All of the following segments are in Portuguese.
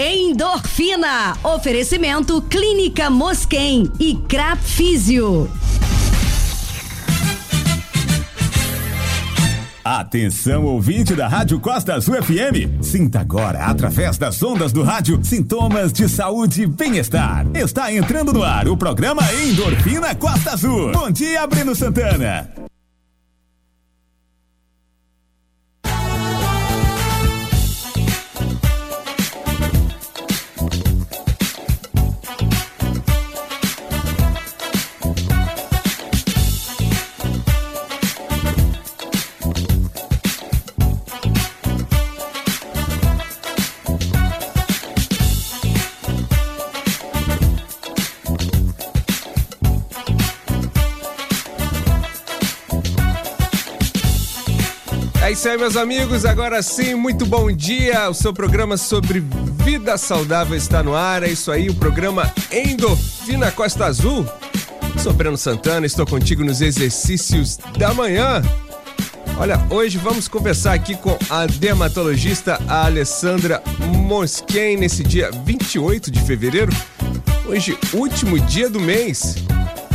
Endorfina. Oferecimento Clínica Mosquem e Crap Físio. Atenção, ouvinte da Rádio Costa Azul FM. Sinta agora, através das ondas do rádio, sintomas de saúde e bem-estar. Está entrando no ar o programa Endorfina Costa Azul. Bom dia, Breno Santana. Isso aí, meus amigos. Agora sim, muito bom dia. O seu programa sobre vida saudável está no ar. É isso aí, o programa Endorfina Costa Azul. Sou Breno Santana, estou contigo nos exercícios da manhã. Olha, hoje vamos conversar aqui com a dermatologista Alessandra Mosquen nesse dia 28 de fevereiro. Hoje, último dia do mês.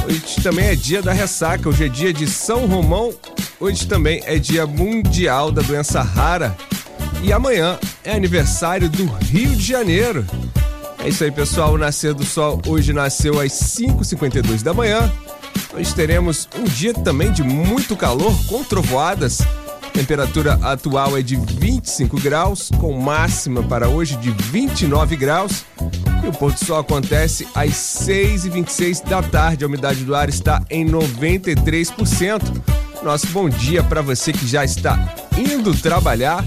Hoje também é dia da ressaca, hoje é dia de São Romão Hoje também é Dia Mundial da Doença Rara. E amanhã é aniversário do Rio de Janeiro. É isso aí, pessoal. O Nascer do Sol hoje nasceu às 5h52 da manhã. Hoje teremos um dia também de muito calor, com trovoadas. Temperatura atual é de 25 graus, com máxima para hoje de 29 graus. E o pôr do sol acontece às 6h26 da tarde. A umidade do ar está em 93%. Nosso bom dia para você que já está indo trabalhar,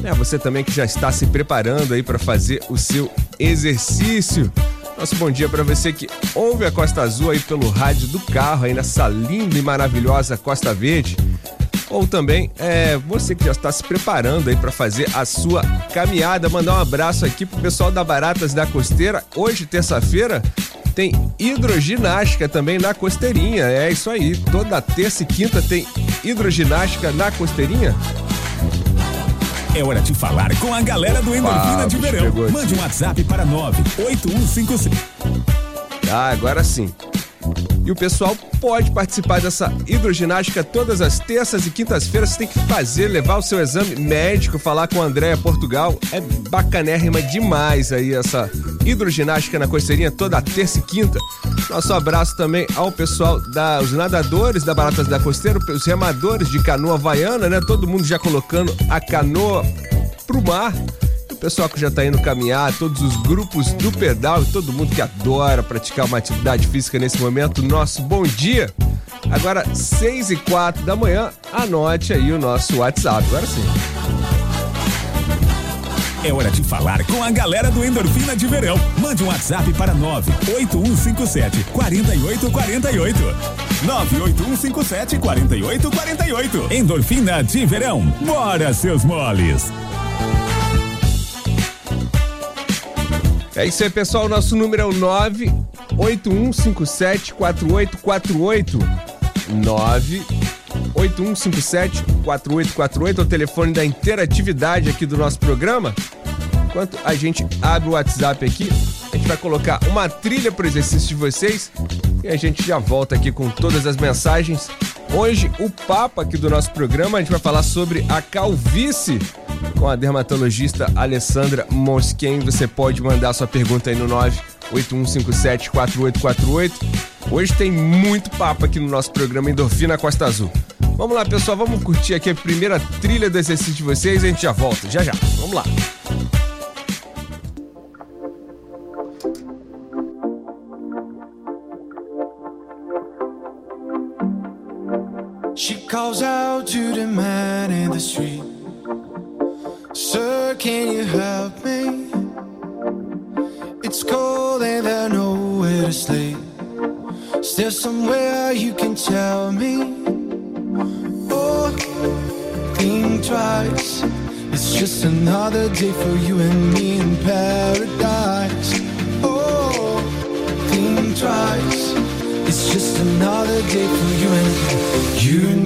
né? Você também que já está se preparando aí para fazer o seu exercício. Nosso bom dia para você que ouve a Costa Azul aí pelo rádio do carro aí nessa linda e maravilhosa Costa Verde. Ou também é, você que já está se preparando aí para fazer a sua caminhada. Mandar um abraço aqui pro pessoal da Baratas da Costeira. Hoje, terça-feira, tem hidroginástica também na Costeirinha. É isso aí. Toda terça e quinta tem hidroginástica na Costeirinha. É hora de falar com a galera do Endorfina de Verão. Mande um WhatsApp para 98156. Ah, agora sim. E o pessoal pode participar dessa hidroginástica todas as terças e quintas-feiras. Você tem que fazer, levar o seu exame médico, falar com a Andréia Portugal. É bacanérrima demais aí essa hidroginástica na Costeirinha toda terça e quinta. Nosso abraço também ao pessoal dos nadadores da Baratas da Costeira, os remadores de canoa havaiana, né? Todo mundo já colocando a canoa pro mar pessoal que já está indo caminhar, todos os grupos do pedal e todo mundo que adora praticar uma atividade física nesse momento, nosso bom dia. Agora, 6 e 4 da manhã, anote aí o nosso WhatsApp. Agora sim. É hora de falar com a galera do Endorfina de Verão. Mande um WhatsApp para 98157 4848. 98157 4848. Endorfina de Verão. Bora, seus moles. É isso aí, pessoal. Nosso número é o 981574848. 981574848 é o telefone da interatividade aqui do nosso programa. Enquanto a gente abre o WhatsApp aqui, a gente vai colocar uma trilha para o exercício de vocês e a gente já volta aqui com todas as mensagens. Hoje, o papo aqui do nosso programa, a gente vai falar sobre a calvície com a dermatologista Alessandra Mosquen. Você pode mandar sua pergunta aí no 981574848. Hoje tem muito papo aqui no nosso programa Endorfina Costa Azul. Vamos lá, pessoal, vamos curtir aqui a primeira trilha do exercício de vocês e a gente já volta, já já. Vamos lá. She calls out can you help me? It's cold and there's nowhere to sleep. Is there somewhere you can tell me? Oh, think twice. It's just another day for you and me in paradise. Oh, think twice. It's just another day for you and you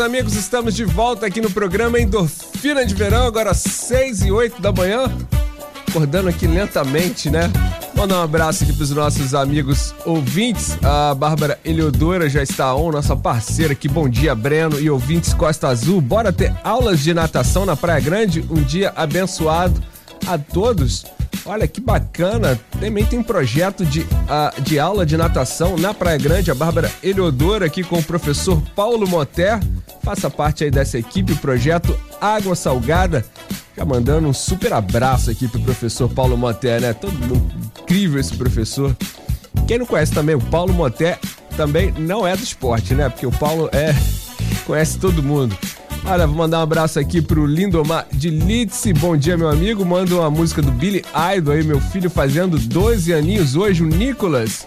amigos. Estamos de volta aqui no programa Endorfina de Verão, agora 6 e 8 da manhã. Acordando aqui lentamente, né? Mandar um abraço aqui pros nossos amigos ouvintes. A Bárbara Eleodora já está on, nossa parceira aqui. Bom dia, Breno e ouvintes Costa Azul. Bora ter aulas de natação na Praia Grande? Um dia abençoado a todos. Olha que bacana, também tem um projeto de, ah, de aula de natação na Praia Grande, a Bárbara Eleodora aqui com o professor Paulo Moter, faça parte aí dessa equipe, projeto Água Salgada, já mandando um super abraço aqui pro professor Paulo Moter, né? Todo mundo, incrível esse professor. Quem não conhece também o Paulo Moter, também não é do esporte, né? Porque o Paulo é conhece todo mundo. Olha, vou mandar um abraço aqui pro Lindomar de Litz. Bom dia, meu amigo. Manda uma música do Billy Idol aí, meu filho fazendo 12 aninhos hoje, o Nicolas.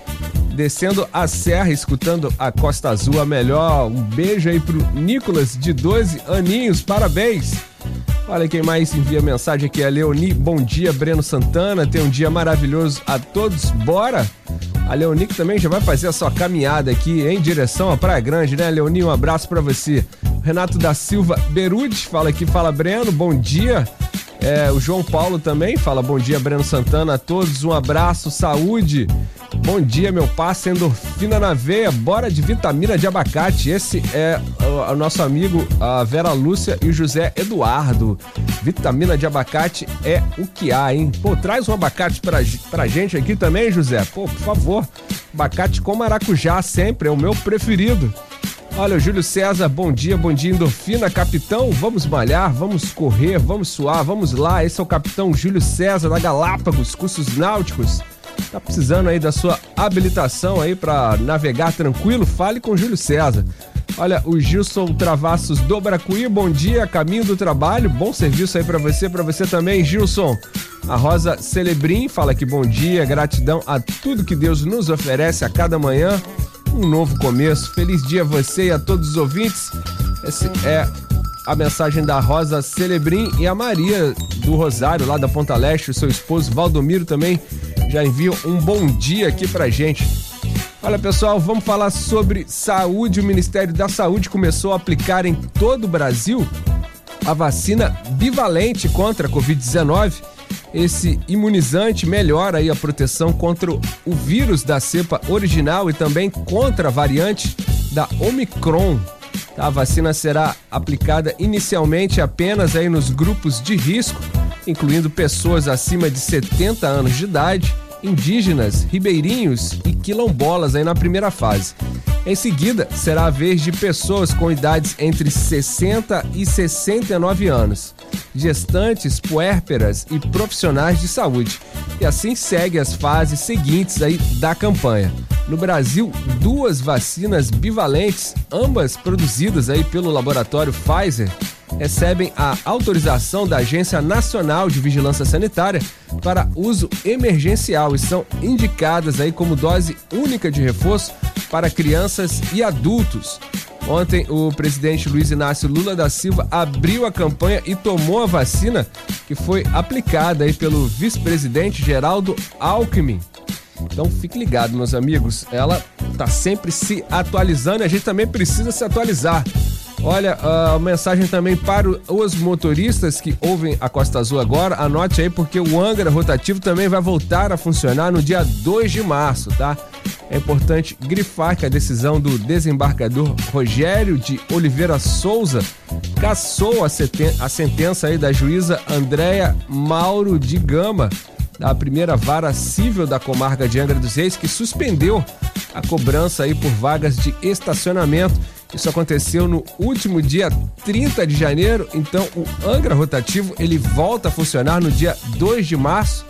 Descendo a serra, escutando a Costa Azul, a melhor. Um beijo aí pro Nicolas, de 12 aninhos. Parabéns! Olha quem mais envia mensagem aqui, é a Leoni. Bom dia, Breno Santana. Tem um dia maravilhoso a todos. Bora! A Leoni que também já vai fazer a sua caminhada aqui em direção à Praia Grande, né, Leoni? Um abraço pra você. Renato da Silva Berudes fala aqui, fala Breno, bom dia. É, o João Paulo também fala bom dia, Breno Santana, a todos, um abraço, saúde. Bom dia, meu passe endorfina na veia, bora de vitamina de abacate. Esse é o, o nosso amigo a Vera Lúcia e o José Eduardo. Vitamina de abacate é o que há, hein? Pô, traz um abacate pra, pra gente aqui também, José. Pô, por favor. Abacate com maracujá sempre, é o meu preferido. Olha, o Júlio César, bom dia, bom dia, endorfina, capitão. Vamos malhar, vamos correr, vamos suar, vamos lá. Esse é o capitão Júlio César da Galápagos, cursos náuticos. Tá precisando aí da sua habilitação aí para navegar tranquilo? Fale com Júlio César. Olha, o Gilson Travassos do Bracuí, bom dia, caminho do trabalho, bom serviço aí para você, para você também, Gilson. A Rosa Celebrim fala que bom dia, gratidão a tudo que Deus nos oferece a cada manhã um novo começo. Feliz dia a você e a todos os ouvintes. Essa é a mensagem da Rosa Celebrim e a Maria do Rosário, lá da Ponta Leste, o seu esposo Valdomiro também já enviam um bom dia aqui pra gente. Olha pessoal, vamos falar sobre saúde. O Ministério da Saúde começou a aplicar em todo o Brasil a vacina bivalente contra a Covid-19. Esse imunizante melhora aí a proteção contra o vírus da cepa original e também contra a variante da Omicron. A vacina será aplicada inicialmente apenas aí nos grupos de risco, incluindo pessoas acima de 70 anos de idade, indígenas, ribeirinhos e quilombolas aí na primeira fase. Em seguida, será a vez de pessoas com idades entre 60 e 69 anos, gestantes, puérperas e profissionais de saúde. E assim segue as fases seguintes aí da campanha. No Brasil, duas vacinas bivalentes, ambas produzidas aí pelo laboratório Pfizer, recebem a autorização da Agência Nacional de Vigilância Sanitária para uso emergencial e são indicadas aí como dose única de reforço para crianças e adultos. Ontem, o presidente Luiz Inácio Lula da Silva abriu a campanha e tomou a vacina que foi aplicada aí pelo vice-presidente Geraldo Alckmin. Então fique ligado, meus amigos. Ela está sempre se atualizando e a gente também precisa se atualizar. Olha, a mensagem também para os motoristas que ouvem a Costa Azul agora. Anote aí, porque o Angra rotativo também vai voltar a funcionar no dia 2 de março, tá? É importante grifar que a decisão do desembargador Rogério de Oliveira Souza cassou a, a sentença aí da juíza Andréia Mauro de Gama, da primeira vara civil da comarca de Angra dos Reis, que suspendeu a cobrança aí por vagas de estacionamento. Isso aconteceu no último dia 30 de janeiro, então o Angra Rotativo ele volta a funcionar no dia 2 de março.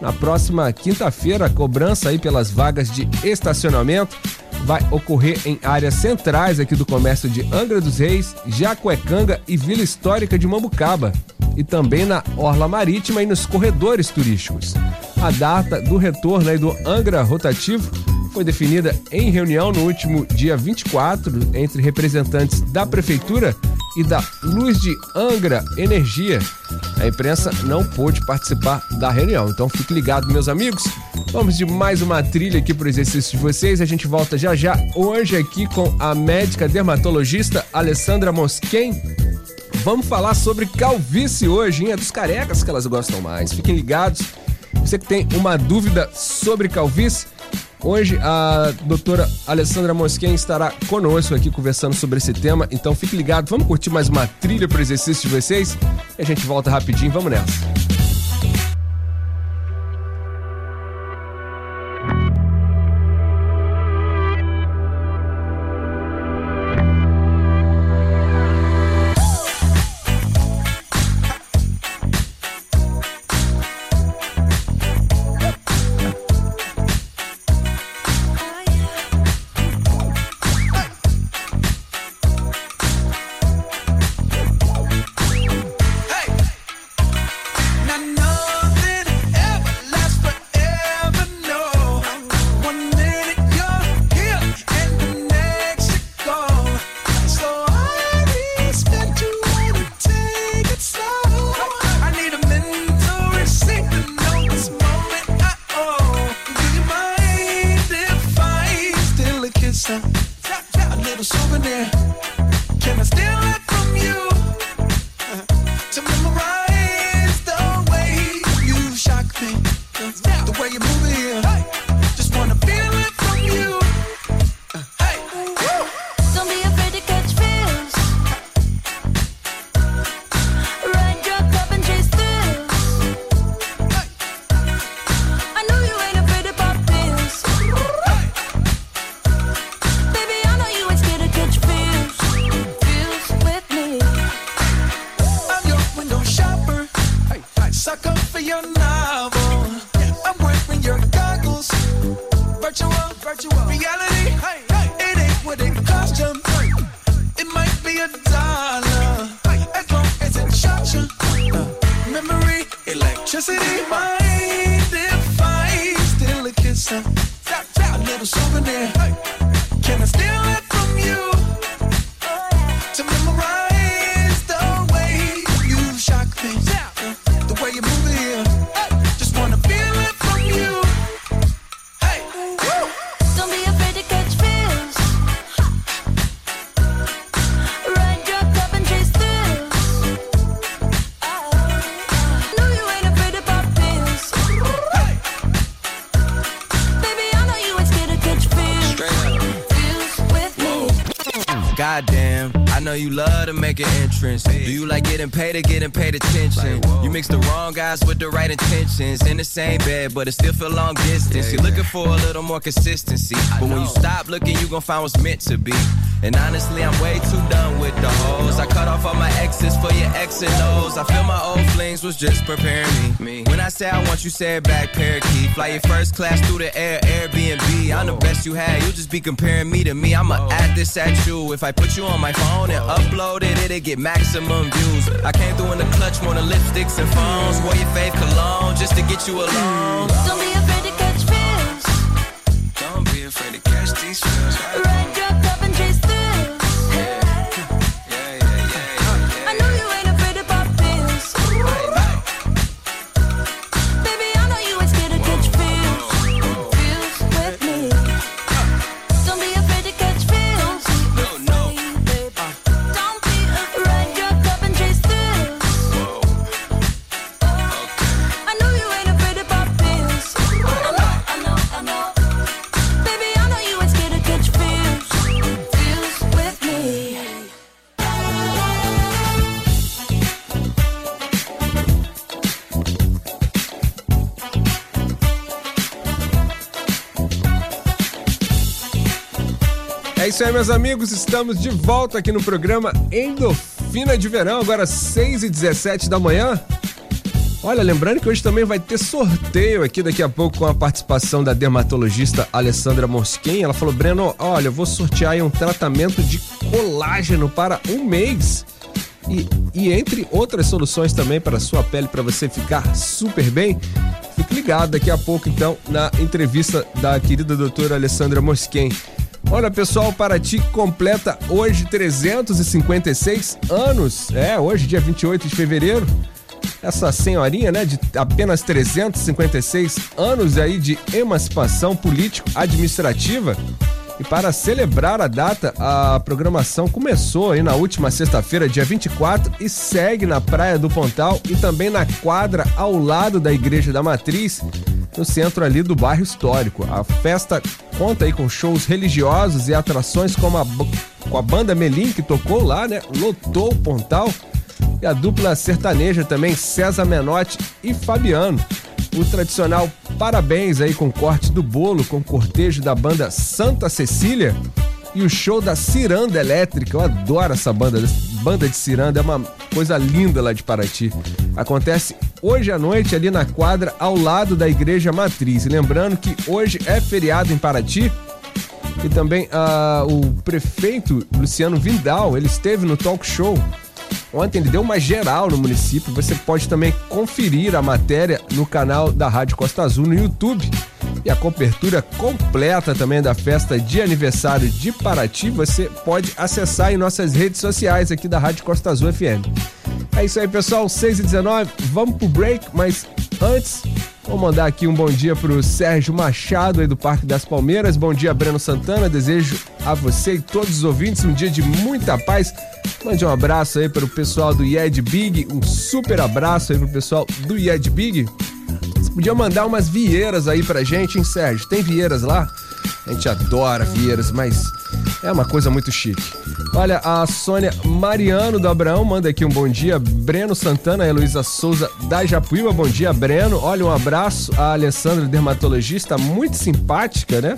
Na próxima quinta-feira, a cobrança aí pelas vagas de estacionamento vai ocorrer em áreas centrais aqui do comércio de Angra dos Reis, Jacuecanga e Vila Histórica de Mambucaba e também na Orla Marítima e nos corredores turísticos. A data do retorno aí do Angra Rotativo foi definida em reunião no último dia 24 entre representantes da Prefeitura e da Luz de Angra Energia. A imprensa não pôde participar da reunião, então fique ligado, meus amigos. Vamos de mais uma trilha aqui para o exercício de vocês. A gente volta já já hoje aqui com a médica dermatologista Alessandra Mosquen. Vamos falar sobre calvície hoje, hein? É dos carecas que elas gostam mais. Fiquem ligados. Você que tem uma dúvida sobre calvície, hoje a doutora Alessandra Mosquen estará conosco aqui conversando sobre esse tema. Então fique ligado, vamos curtir mais uma trilha para o exercício de vocês e a gente volta rapidinho. Vamos nessa. entrance. Hey like getting paid or getting paid attention? You mix the wrong guys with the right intentions in the same bed, but it still feel long distance. You're looking for a little more consistency, but when you stop looking, you gon' find what's meant to be. And honestly, I'm way too done with the hoes. I cut off all my exes for your X and O's. I feel my old flings was just preparing me. When I say I want you, say it back, parakeet. Fly your first class through the air, Airbnb. I'm the best you had. You'll just be comparing me to me. I'ma add this at you. If I put you on my phone phone and upload it, it'll get maximum views. I came through in the clutch, more than lipsticks and phones. Wore your fave cologne just to get you alone. Don't be afraid to catch fish. Don't be afraid to catch these feels. Ride isso aí, meus amigos. Estamos de volta aqui no programa Endorfina de Verão, agora 6 e 17 da manhã. Olha, lembrando que hoje também vai ter sorteio aqui daqui a pouco com a participação da dermatologista Alessandra Mosquin. Ela falou: Breno, olha, eu vou sortear aí um tratamento de colágeno para um mês. E, e entre outras soluções também para a sua pele, para você ficar super bem. Fique ligado daqui a pouco, então, na entrevista da querida doutora Alessandra Mosquen. Olha, pessoal, Paraty completa hoje 356 anos. É, hoje, dia 28 de fevereiro. Essa senhorinha, né, de apenas 356 anos aí de emancipação político-administrativa. E para celebrar a data, a programação começou aí na última sexta-feira, dia 24, e segue na Praia do Pontal e também na quadra ao lado da Igreja da Matriz, no centro ali do bairro histórico. A festa conta aí com shows religiosos e atrações como a, com a banda Melim, que tocou lá, né? Lotou o Pontal. E a dupla sertaneja também, César Menotti e Fabiano. O tradicional parabéns aí com corte do bolo, com cortejo da banda Santa Cecília e o show da Ciranda Elétrica. Eu adoro essa banda, banda de Ciranda, é uma coisa linda lá de Paraty. Acontece hoje à noite ali na quadra ao lado da Igreja Matriz. E lembrando que hoje é feriado em Paraty, e também ah, o prefeito Luciano Vindal, ele esteve no talk show. Ontem ele deu uma geral no município. Você pode também conferir a matéria no canal da Rádio Costa Azul no YouTube. E a cobertura completa também da festa de aniversário de Paraty você pode acessar em nossas redes sociais aqui da Rádio Costa Azul FM. É isso aí, pessoal. 6 e 19 vamos pro break, mas antes, vou mandar aqui um bom dia pro Sérgio Machado aí do Parque das Palmeiras. Bom dia, Breno Santana. Desejo a você e todos os ouvintes um dia de muita paz. Mande um abraço aí para o pessoal do Yed Big, um super abraço aí pro pessoal do Yed Big. Você podia mandar umas vieiras aí pra gente, hein, Sérgio? Tem vieiras lá? A gente adora vieiras, mas é uma coisa muito chique. Olha, a Sônia Mariano do Abraão manda aqui um bom dia. Breno Santana e Heloísa Souza da Japuíba. Bom dia, Breno. Olha, um abraço. A Alessandra, dermatologista, muito simpática, né?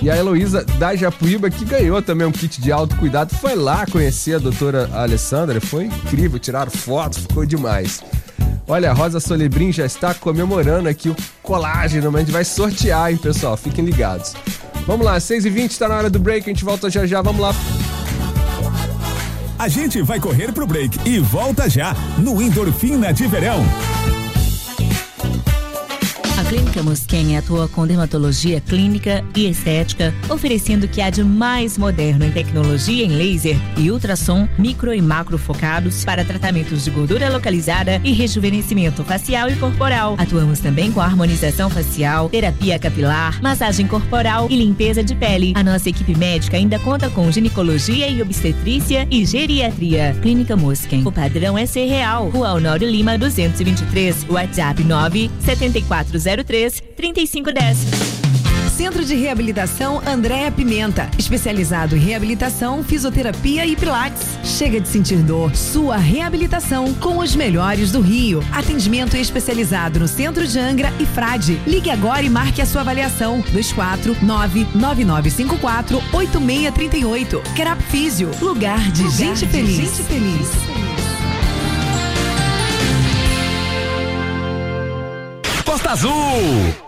E a Heloísa da Japuíba, que ganhou também um kit de autocuidado, foi lá conhecer a doutora Alessandra. Foi incrível, tiraram fotos, ficou demais. Olha, a Rosa Solebrim já está comemorando aqui o colágeno, mas a gente vai sortear, hein, pessoal? Fiquem ligados. Vamos lá, 6h20, está na hora do break, a gente volta já já, vamos lá. A gente vai correr pro break e volta já no Endorfina de Verão. Clínica Mosquen atua com dermatologia clínica e estética, oferecendo o que há de mais moderno em tecnologia em laser e ultrassom micro e macro focados para tratamentos de gordura localizada e rejuvenescimento facial e corporal. Atuamos também com harmonização facial, terapia capilar, massagem corporal e limpeza de pele. A nossa equipe médica ainda conta com ginecologia e obstetrícia e geriatria. Clínica Mosquen. O padrão é ser real. Rua Honório Lima 223, WhatsApp 97403 3510. Centro de Reabilitação Andréa Pimenta, especializado em reabilitação, fisioterapia e pilates. Chega de sentir dor. Sua reabilitação com os melhores do Rio. Atendimento especializado no Centro de Angra e Frade. Ligue agora e marque a sua avaliação. 2499954 8638. Kerap Físio, lugar de gente feliz. Gente feliz. Costa Azul.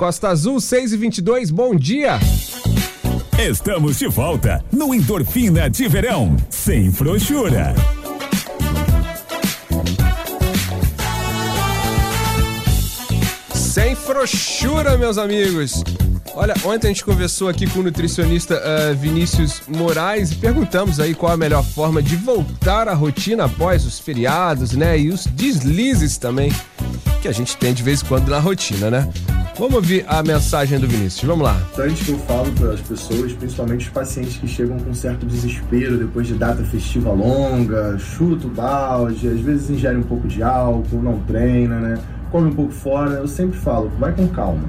Costa Azul 6 e 22, bom dia. Estamos de volta no Endorfina de Verão, sem frouxura. Sem frouxura, meus amigos. Olha, ontem a gente conversou aqui com o nutricionista eh, Vinícius Moraes e perguntamos aí qual a melhor forma de voltar à rotina após os feriados, né? E os deslizes também que a gente tem de vez em quando na rotina, né? Vamos ouvir a mensagem do Vinícius. Vamos lá. importante que eu falo para as pessoas, principalmente os pacientes que chegam com certo desespero depois de data festiva longa, chuta o balde, às vezes ingere um pouco de álcool, não treina, né? Come um pouco fora. Eu sempre falo, vai com calma.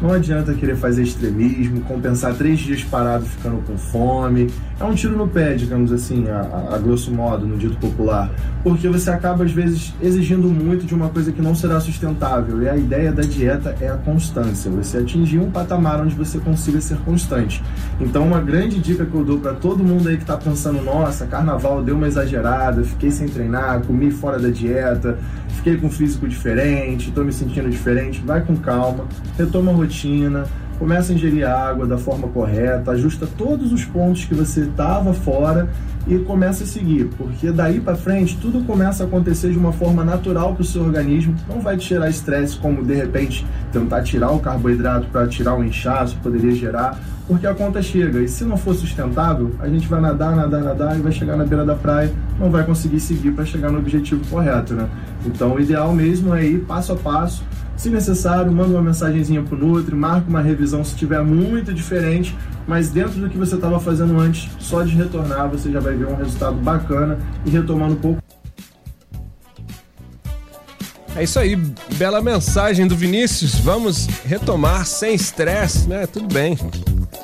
Não adianta querer fazer extremismo, compensar três dias parado ficando com fome. É um tiro no pé, digamos assim, a, a- grosso modo, no dito popular. Porque você acaba, às vezes, exigindo muito de uma coisa que não será sustentável. E a ideia da dieta é a constância. Você atingir um patamar onde você consiga ser constante. Então, uma grande dica que eu dou para todo mundo aí que tá pensando: nossa, carnaval deu uma exagerada, fiquei sem treinar, comi fora da dieta, fiquei com um físico diferente, tô me sentindo diferente. Vai com calma, retoma a rotina, começa a ingerir água da forma correta, ajusta todos os pontos que você estava fora e começa a seguir, porque daí para frente tudo começa a acontecer de uma forma natural para o seu organismo, não vai te gerar estresse como de repente tentar tirar o carboidrato para tirar o inchaço poderia gerar, porque a conta chega e se não for sustentável, a gente vai nadar, nadar, nadar e vai chegar na beira da praia, não vai conseguir seguir para chegar no objetivo correto, né? Então o ideal mesmo é ir passo a passo, se necessário, manda uma mensagenzinha pro Nutri, marca uma revisão se tiver muito diferente, mas dentro do que você estava fazendo antes, só de retornar você já vai ver um resultado bacana e retomando um pouco. É isso aí, bela mensagem do Vinícius. Vamos retomar sem estresse, né? Tudo bem.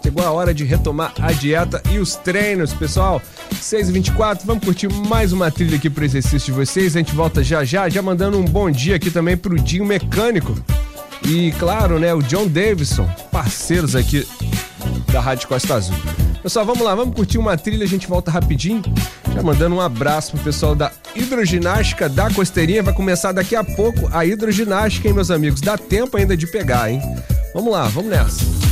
Chegou a hora de retomar a dieta e os treinos, pessoal. 6h24, vamos curtir mais uma trilha aqui pro exercício de vocês. A gente volta já já, já mandando um bom dia aqui também pro Dinho Mecânico. E claro, né, o John Davidson, parceiros aqui da Rádio Costa Azul. Pessoal, vamos lá, vamos curtir uma trilha, a gente volta rapidinho. Já mandando um abraço pro pessoal da hidroginástica da Costeirinha. Vai começar daqui a pouco a hidroginástica, hein, meus amigos? Dá tempo ainda de pegar, hein? Vamos lá, vamos nessa.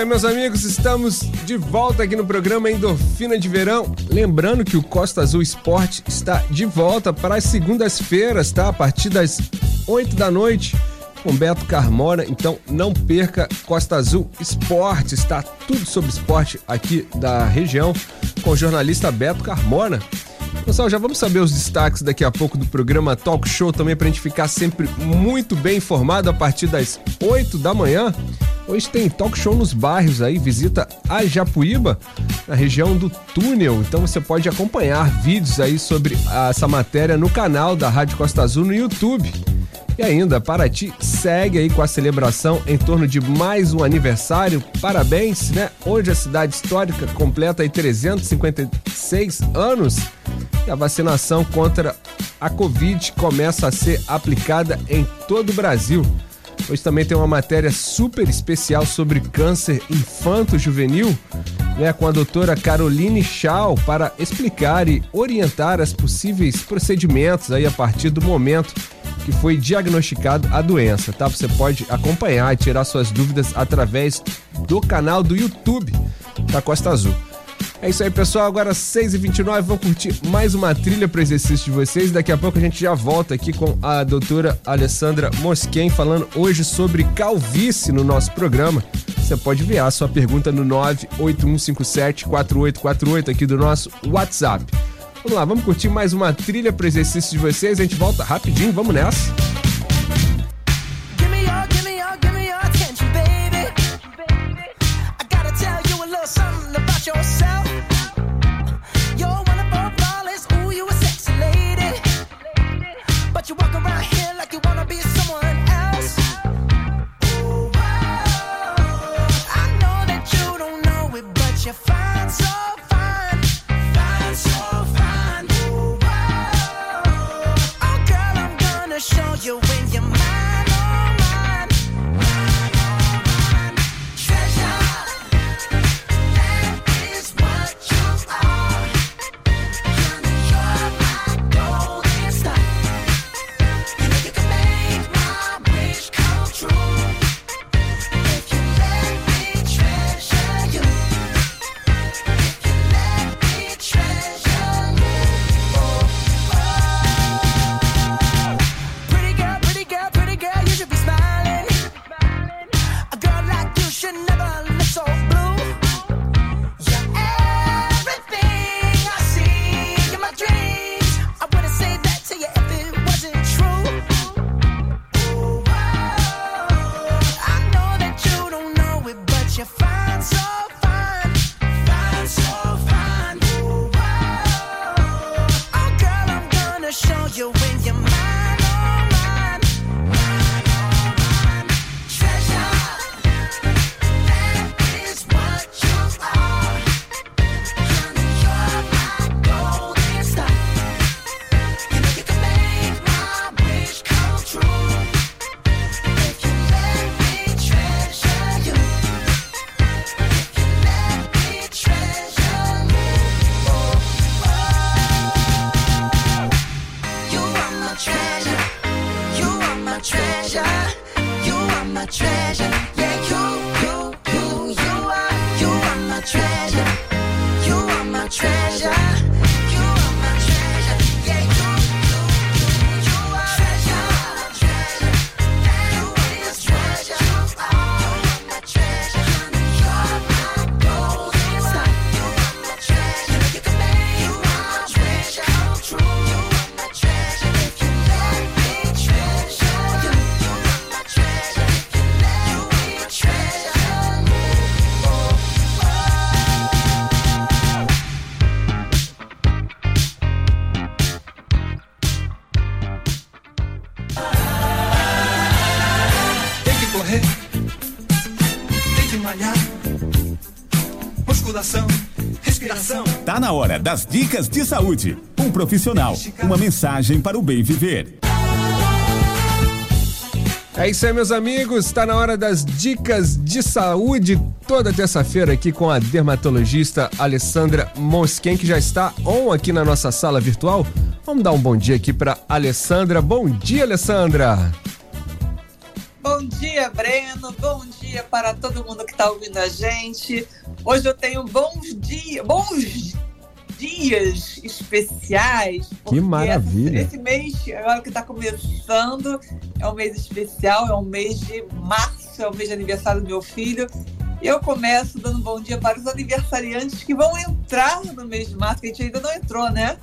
Isso aí, meus amigos. Estamos de volta aqui no programa Endorfina de Verão. Lembrando que o Costa Azul Esporte está de volta para as segundas-feiras, tá? A partir das 8 da noite, com Beto Carmona. Então não perca Costa Azul Esporte. Está tudo sobre esporte aqui da região com o jornalista Beto Carmona. Pessoal, já vamos saber os destaques daqui a pouco do programa Talk Show também para a gente ficar sempre muito bem informado a partir das 8 da manhã. Hoje tem talk show nos bairros aí, visita a Japuíba, na região do túnel. Então você pode acompanhar vídeos aí sobre essa matéria no canal da Rádio Costa Azul no YouTube. E ainda, Paraty segue aí com a celebração em torno de mais um aniversário. Parabéns, né? Hoje a cidade histórica completa aí 356 anos e a vacinação contra a Covid começa a ser aplicada em todo o Brasil. Hoje também tem uma matéria super especial sobre câncer infanto-juvenil, né, com a doutora Caroline Schau para explicar e orientar as possíveis procedimentos aí a partir do momento que foi diagnosticado a doença, tá? Você pode acompanhar e tirar suas dúvidas através do canal do YouTube da Costa Azul. É isso aí, pessoal. Agora 6h29, vamos curtir mais uma trilha para exercício de vocês. Daqui a pouco a gente já volta aqui com a doutora Alessandra Mosquen falando hoje sobre calvície no nosso programa. Você pode enviar a sua pergunta no 981574848 aqui do nosso WhatsApp. Vamos lá, vamos curtir mais uma trilha para exercício de vocês. A gente volta rapidinho, vamos nessa. Give das dicas de saúde. Um profissional, uma mensagem para o bem viver. É isso aí, meus amigos. Está na hora das dicas de saúde. Toda terça-feira aqui com a dermatologista Alessandra Mosquen, que já está on aqui na nossa sala virtual. Vamos dar um bom dia aqui para Alessandra. Bom dia, Alessandra. Bom dia, Breno. Bom dia para todo mundo que está ouvindo a gente. Hoje eu tenho bons dias, bons dias especiais. Que maravilha. Esse mês, agora que está começando, é um mês especial, é um mês de março, é o mês de aniversário do meu filho. E eu começo dando bom dia para os aniversariantes que vão entrar no mês de março, que a gente ainda não entrou, né?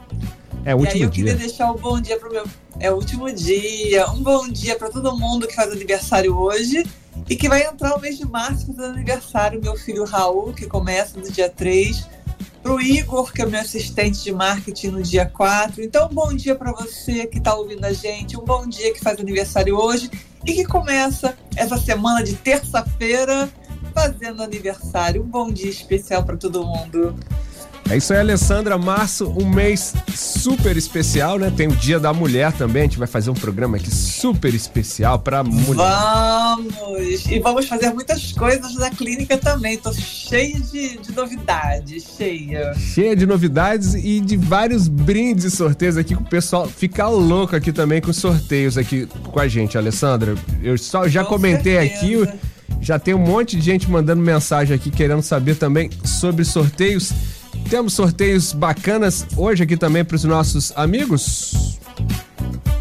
É o e aí último eu queria dia. deixar um bom dia pro meu. É o último dia. Um bom dia para todo mundo que faz aniversário hoje e que vai entrar o mês de março fazendo aniversário. Meu filho Raul, que começa no dia 3. Pro Igor, que é meu assistente de marketing no dia 4. Então, um bom dia para você que está ouvindo a gente. Um bom dia que faz aniversário hoje e que começa essa semana de terça-feira fazendo aniversário. Um bom dia especial para todo mundo. É isso aí, Alessandra. Março, um mês super especial, né? Tem o Dia da Mulher também. A gente vai fazer um programa aqui super especial pra mulher. Vamos! E vamos fazer muitas coisas na clínica também. Tô cheia de, de novidades, cheia. Cheia de novidades e de vários brindes e sorteios aqui com o pessoal ficar louco aqui também com os sorteios aqui com a gente, Alessandra. Eu só já Com comentei certeza. aqui, já tem um monte de gente mandando mensagem aqui querendo saber também sobre sorteios. Temos sorteios bacanas hoje aqui também para os nossos amigos.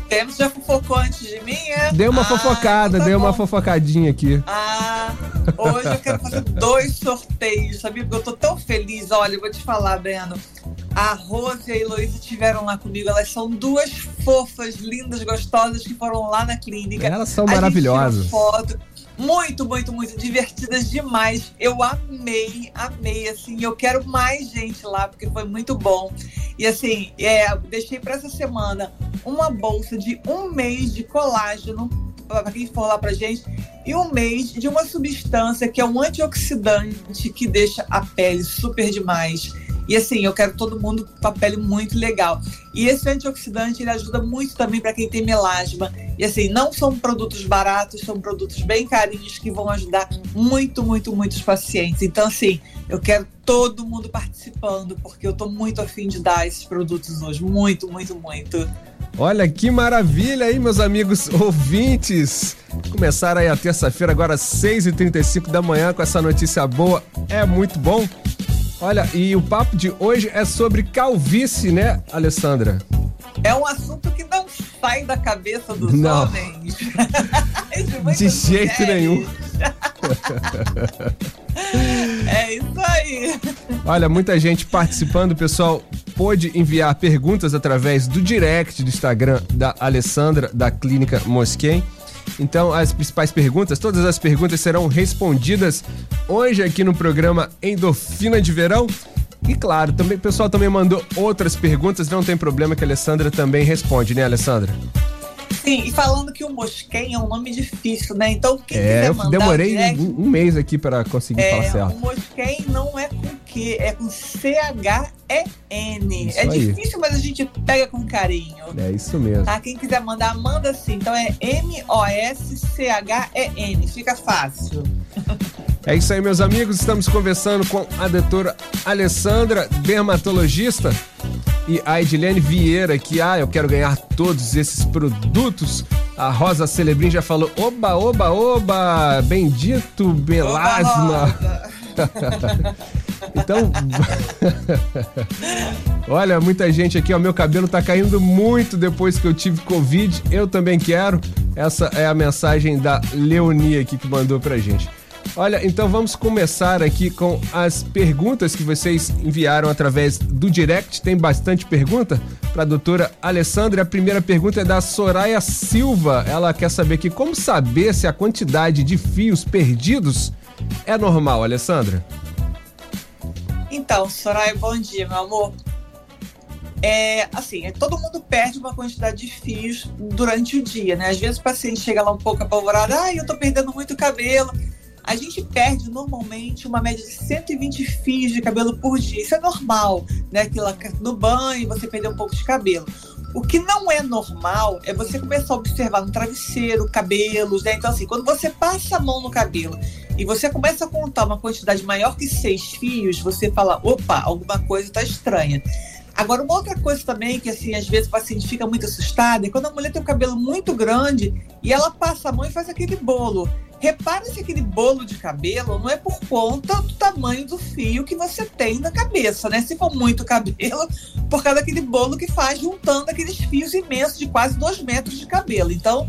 Temos, já fofocou antes de mim, é? Deu uma Ah, fofocada, tá deu uma fofocadinha aqui. Ah, hoje eu quero fazer dois sorteios, sabia? Porque eu tô tão feliz. Olha, eu vou te falar, Breno. A Rose e a Heloísa estiveram lá comigo. Elas são duas fofas, lindas, gostosas que foram lá na clínica. Elas são A maravilhosas. foto. Muito, muito, muito divertidas demais. Eu amei, amei, assim. Eu quero mais gente lá, porque foi muito bom. E assim, é, deixei para essa semana uma bolsa de um mês de colágeno para quem for lá pra gente e um mês de uma substância que é um antioxidante que deixa a pele super demais. E assim, eu quero todo mundo com a pele muito legal. E esse antioxidante ele ajuda muito também para quem tem melasma. E assim, não são produtos baratos, são produtos bem carinhos que vão ajudar muito, muito, muitos pacientes. Então, assim, eu quero todo mundo participando, porque eu tô muito afim de dar esses produtos hoje. Muito, muito, muito. Olha que maravilha aí, meus amigos ouvintes. Começaram aí a terça-feira, agora às 6h35 da manhã, com essa notícia boa. É muito bom. Olha, e o papo de hoje é sobre calvície, né, Alessandra? É um assunto que não sai da cabeça dos Não. homens. De jeito nenhum. É isso aí. Olha, muita gente participando, o pessoal pôde enviar perguntas através do direct do Instagram da Alessandra, da Clínica Mosquen. Então, as principais perguntas, todas as perguntas serão respondidas hoje aqui no programa Endorfina de Verão. E claro, também, o pessoal também mandou outras perguntas, não tem problema que a Alessandra também responde, né, Alessandra? Sim, e falando que o Mosquen é um nome difícil, né? Então, quem é, eu demorei direct, um, um mês aqui para conseguir falar é, certo. o Mosquen não é com Q, é com C-H-E-N. É aí. difícil, mas a gente pega com carinho. É isso mesmo. Tá? Quem quiser mandar, manda sim. Então é M-O-S-C-H-E-N. Fica fácil. É isso aí, meus amigos. Estamos conversando com a doutora Alessandra, dermatologista, e a Edilene Vieira, que, ah, eu quero ganhar todos esses produtos. A Rosa Celebrim já falou: oba, oba, oba, bendito melasma. então, olha, muita gente aqui, ó, meu cabelo tá caindo muito depois que eu tive Covid. Eu também quero. Essa é a mensagem da Leonia aqui que mandou pra gente. Olha, então vamos começar aqui com as perguntas que vocês enviaram através do direct. Tem bastante pergunta para a doutora Alessandra. A primeira pergunta é da Soraya Silva. Ela quer saber aqui como saber se a quantidade de fios perdidos é normal, Alessandra. Então, Soraya, bom dia, meu amor. É, assim, é, todo mundo perde uma quantidade de fios durante o dia, né? Às vezes o paciente chega lá um pouco apavorado, ah, eu tô perdendo muito cabelo. A gente perde normalmente uma média de 120 fios de cabelo por dia. Isso é normal, né? Que lá no banho você perdeu um pouco de cabelo. O que não é normal é você começar a observar no travesseiro, cabelos, né? Então, assim, quando você passa a mão no cabelo e você começa a contar uma quantidade maior que seis fios, você fala, opa, alguma coisa tá estranha. Agora, uma outra coisa também que, assim, às vezes o paciente fica muito assustado é quando a mulher tem o cabelo muito grande e ela passa a mão e faz aquele bolo. Repara se aquele bolo de cabelo não é por conta do tamanho do fio que você tem na cabeça, né? Se for muito cabelo, por causa daquele bolo que faz juntando aqueles fios imensos de quase dois metros de cabelo. Então,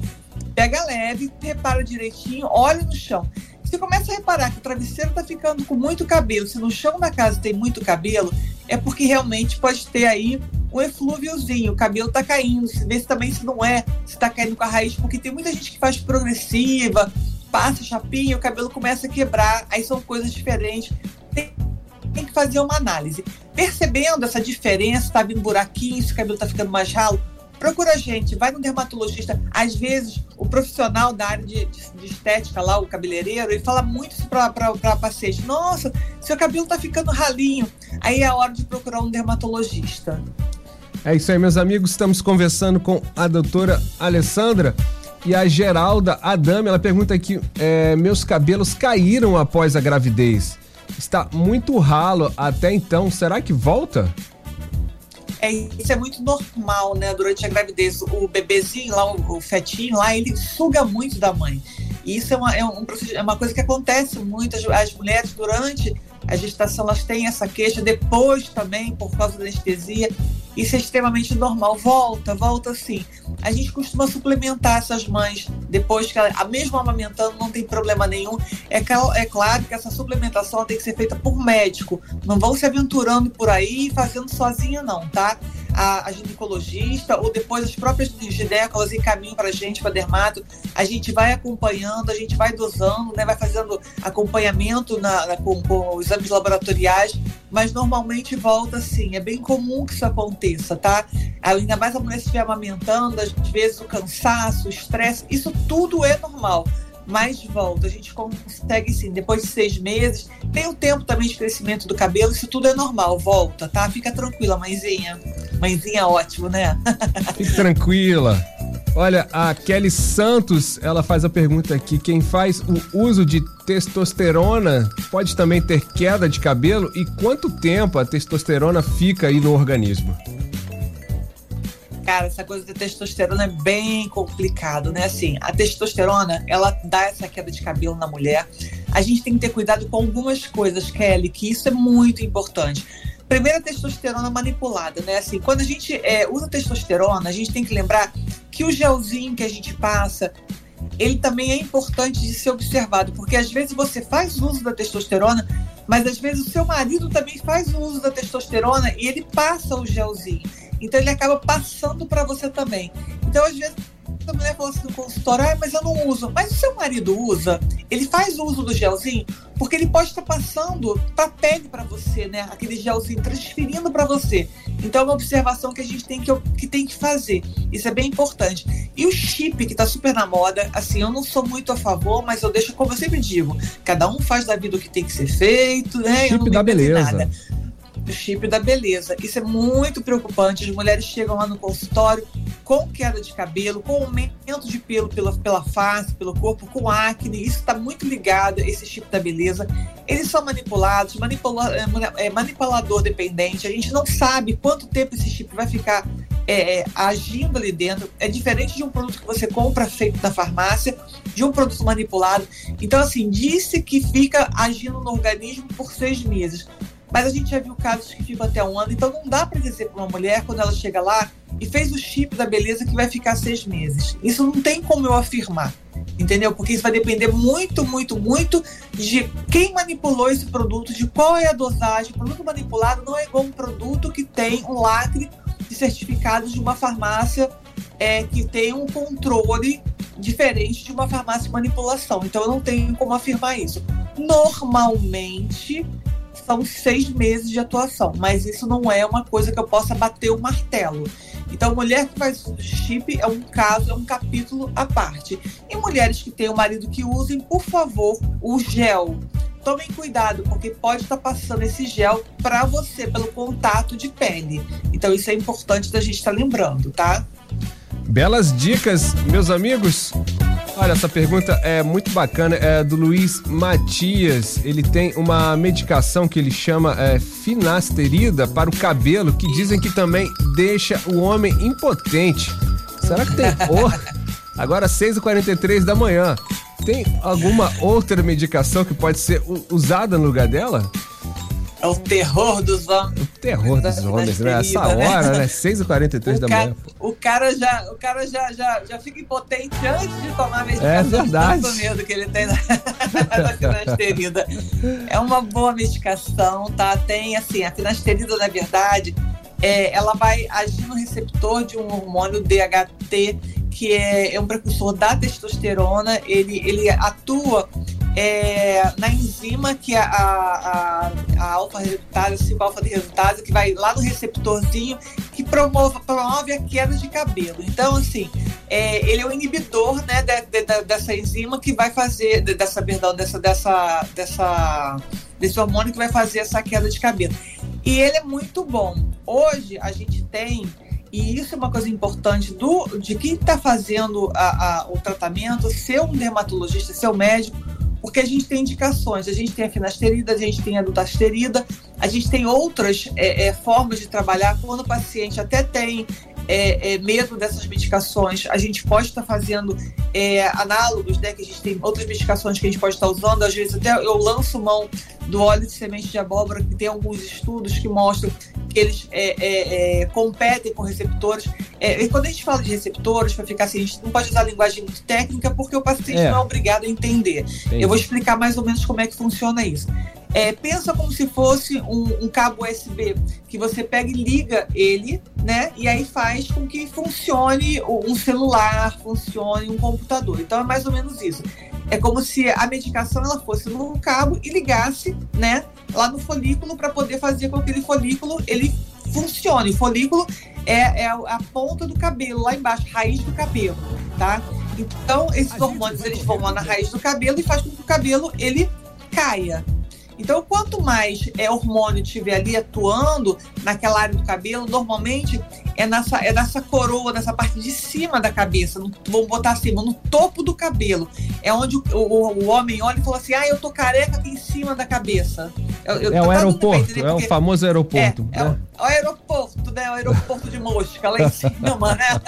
pega leve, repara direitinho, olha no chão. Você começa a reparar que o travesseiro está ficando com muito cabelo, se no chão da casa tem muito cabelo, é porque realmente pode ter aí um eflúviozinho, o cabelo está caindo. Se vê se também se não é, se está caindo com a raiz, porque tem muita gente que faz progressiva, passa chapinha, o cabelo começa a quebrar, aí são coisas diferentes. Tem, tem que fazer uma análise. Percebendo essa diferença, está vindo buraquinho, se o cabelo está ficando mais ralo, procura a gente, vai no dermatologista. Às vezes, o profissional da área de, de- de estética lá, o cabeleireiro, ele fala muito para paciente. Nossa, seu cabelo tá ficando ralinho. Aí é a hora de procurar um dermatologista. É isso aí, meus amigos. Estamos conversando com a doutora Alessandra e a Geralda Adame. Ela pergunta aqui: é, meus cabelos caíram após a gravidez. Está muito ralo até então. Será que volta? É, isso é muito normal, né? Durante a gravidez, o bebezinho lá, o, o fetinho lá, ele suga muito da mãe. E isso é uma, é um é uma coisa que acontece muito. As, as mulheres, durante a gestação, elas têm essa queixa, depois também, por causa da anestesia. Isso é extremamente normal. Volta, volta sim. A gente costuma suplementar essas mães depois que ela, a mesma amamentando, não tem problema nenhum. É, é claro que essa suplementação tem que ser feita por médico. Não vão se aventurando por aí e fazendo sozinha, não, tá? A, a ginecologista ou depois as próprias ginecólogas encaminham para a gente, para dermato. A gente vai acompanhando, a gente vai dosando, né? vai fazendo acompanhamento na, na- com, com exames laboratoriais, mas normalmente volta sim. É bem comum que isso aconteça, tá? Ainda mais a mulher se estiver amamentando, às vezes o cansaço, o estresse, isso tudo é normal. Mas volta, a gente consegue sim, depois de seis meses, tem o tempo também de crescimento do cabelo, isso tudo é normal, volta, tá? Fica tranquila, mãezinha. Mãezinha, ótimo, né? Fique tranquila. Olha, a Kelly Santos, ela faz a pergunta aqui: quem faz o uso de testosterona pode também ter queda de cabelo? E quanto tempo a testosterona fica aí no organismo? Cara, essa coisa de testosterona é bem complicado, né? Assim, a testosterona, ela dá essa queda de cabelo na mulher. A gente tem que ter cuidado com algumas coisas, Kelly, que isso é muito importante. Primeiro, a testosterona manipulada, né? Assim, quando a gente é, usa testosterona, a gente tem que lembrar que o gelzinho que a gente passa, ele também é importante de ser observado, porque às vezes você faz uso da testosterona, mas às vezes o seu marido também faz uso da testosterona e ele passa o gelzinho. Então ele acaba passando para você também. Então às vezes a mulher fala assim no consultório, ah, mas eu não uso. Mas o seu marido usa? Ele faz uso do gelzinho? Porque ele pode estar passando para pele para você, né? Aquele gelzinho transferindo para você. Então é uma observação que a gente tem que, que tem que fazer. Isso é bem importante. E o chip, que tá super na moda, assim, eu não sou muito a favor, mas eu deixo, como eu sempre digo, cada um faz da vida o que tem que ser feito, né? Não Chip da beleza. nada o chip da beleza. Isso é muito preocupante. As mulheres chegam lá no consultório com queda de cabelo, com aumento de pelo pela, pela face, pelo corpo, com acne. Isso está muito ligado esse chip da beleza. Eles são manipulados, manipula, é, é, manipulador dependente. A gente não sabe quanto tempo esse chip vai ficar é, é, agindo ali dentro. É diferente de um produto que você compra feito na farmácia, de um produto manipulado. Então, assim, disse que fica agindo no organismo por seis meses. Mas a gente já viu casos que ficam até um ano, então não dá para dizer para uma mulher, quando ela chega lá e fez o chip da beleza, que vai ficar seis meses. Isso não tem como eu afirmar, entendeu? Porque isso vai depender muito, muito, muito de quem manipulou esse produto, de qual é a dosagem. O produto manipulado não é igual um produto que tem um lacre de certificados de uma farmácia é, que tem um controle diferente de uma farmácia de manipulação. Então eu não tenho como afirmar isso. Normalmente são seis meses de atuação, mas isso não é uma coisa que eu possa bater o martelo. Então, mulher que faz chip é um caso, é um capítulo à parte. E mulheres que têm um marido que usem, por favor, o gel. Tomem cuidado, porque pode estar passando esse gel para você pelo contato de pele. Então, isso é importante da gente estar lembrando, tá? Belas dicas, meus amigos. Olha, essa pergunta é muito bacana, é do Luiz Matias. Ele tem uma medicação que ele chama é, finasterida para o cabelo, que dizem que também deixa o homem impotente. Será que tem? Oh, agora 6h43 da manhã. Tem alguma outra medicação que pode ser usada no lugar dela? É o terror dos homens. O terror dos homens, né? Essa hora, né? 6h43 da manhã. pô. O cara já, o cara já, já, já fica impotente antes de tomar a medicação. É de verdade. Tanto medo que ele tem da, da finasterida. É uma boa medicação, tá? Tem, assim, a finasterida, na verdade, é, ela vai agir no receptor de um hormônio DHT, que é, é um precursor da testosterona. Ele, ele atua é, na enzima que é a, a, a alfa-redutase, 5-alfa-redutase, que vai lá no receptorzinho que promove, promove a queda de cabelo. Então, assim, é, ele é o inibidor né, de- de- de- dessa enzima que vai fazer, de- dessa, perdão, dessa, dessa, dessa, desse hormônio que vai fazer essa queda de cabelo. E ele é muito bom. Hoje a gente tem, e isso é uma coisa importante do, de quem está fazendo a- a- o tratamento, ser um dermatologista, ser um médico, porque a gente tem indicações. A gente tem a finasterida, a gente tem a dutasterida, a gente tem outras é, é, formas de trabalhar. Quando o paciente até tem é, é, medo dessas medicações, a gente pode estar fazendo é, análogos, né? Que a gente tem outras medicações que a gente pode estar usando. Às vezes até eu lanço mão do óleo de semente de abóbora, que tem alguns estudos que mostram que eles é, é, é, competem com receptores. É, e quando a gente fala de receptores, para ficar assim, a gente não pode usar linguagem muito técnica, porque o paciente É. não é obrigado a entender. Entendi. Eu vou explicar mais ou menos como é que funciona isso. É, pensa como se fosse um, um cabo USB que você pega e liga ele, né? E aí faz com que funcione um celular, funcione um computador. Então é mais ou menos isso. É como se a medicação ela fosse num cabo e ligasse, né? Lá no folículo para poder fazer com que aquele folículo ele funcione. O folículo é, é a a ponta do cabelo lá embaixo, raiz do cabelo, tá? Então esses hormônios eles vão lá na raiz do cabelo e faz com que o cabelo ele caia. Então, quanto mais é, hormônio tiver ali atuando naquela área do cabelo, normalmente é nessa, é nessa coroa, nessa parte de cima da cabeça. No, vamos botar assim, no topo do cabelo. É onde o, o- o homem olha e fala assim: ah, eu tô careca aqui em cima da cabeça. Eu- eu- É o tá aeroporto, é o famoso aeroporto. é, é né? O, o aeroporto, né? O aeroporto de mosca lá em cima, né?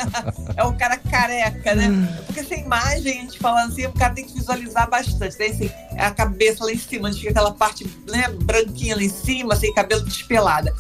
É o cara careca, né? Porque essa imagem, a gente falando assim, o cara tem que visualizar bastante. Tem assim, é a cabeça lá em cima, onde fica aquela parte né, branquinha lá em cima, sem cabelo despelada.